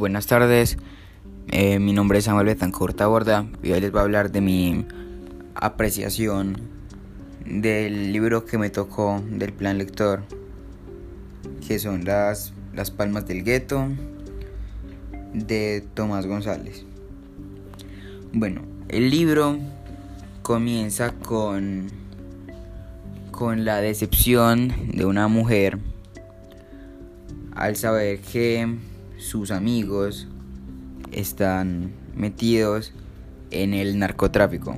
buenas tardes. Eh, mi nombre es Samuel Betancourt Borda y hoy les voy a hablar de mi apreciación del libro que me tocó del plan lector, que son las, las Palmas del Gueto de Tomás González. Bueno, el libro comienza con, con la decepción de una mujer al saber que sus amigos están metidos en el narcotráfico.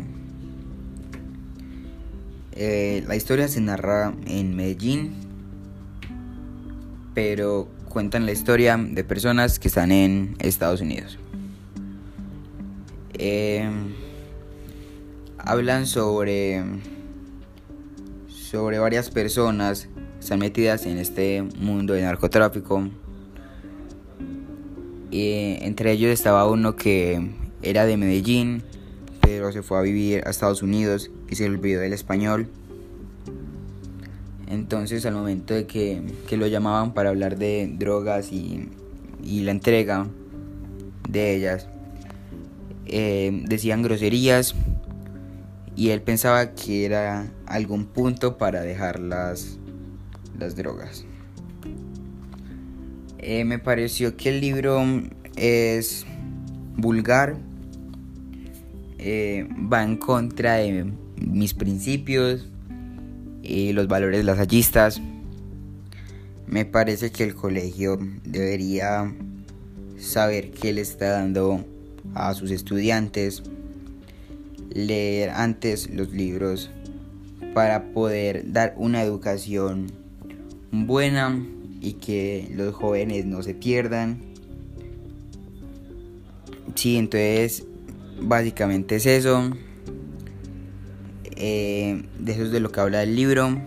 Eh, la historia se narra en Medellín, pero cuentan la historia de personas que están en Estados Unidos. Eh, hablan sobre sobre varias personas están metidas en este mundo de narcotráfico. Y entre ellos estaba uno que era de Medellín, pero se fue a vivir a Estados Unidos y se olvidó del español. Entonces al momento de que, lo llamaban para hablar de drogas y, la entrega de ellas, eh, decían groserías y él pensaba que era algún punto para dejarlas las drogas. Eh, me pareció que el libro es vulgar, eh, va en contra de mis principios y los valores lasallistas. Me parece que el colegio debería saber qué le está dando a sus estudiantes, leer antes los libros para poder dar una educación buena y que los jóvenes no se pierdan. Sí, entonces básicamente es eso. Eh, de eso es de lo que habla el libro.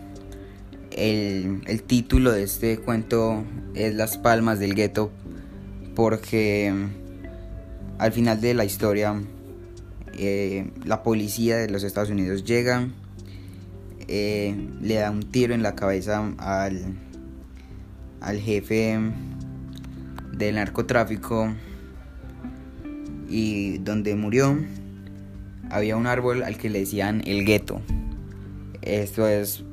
El, título de este cuento es Las Palmas del Gueto porque al final de la historia eh, la policía de los Estados Unidos llega eh, le da un tiro en la cabeza al, al jefe del narcotráfico y donde murió había un árbol al que le decían el gueto. Esto es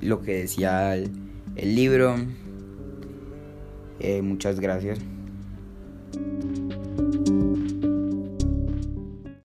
lo que decía el, libro. Eh, muchas gracias.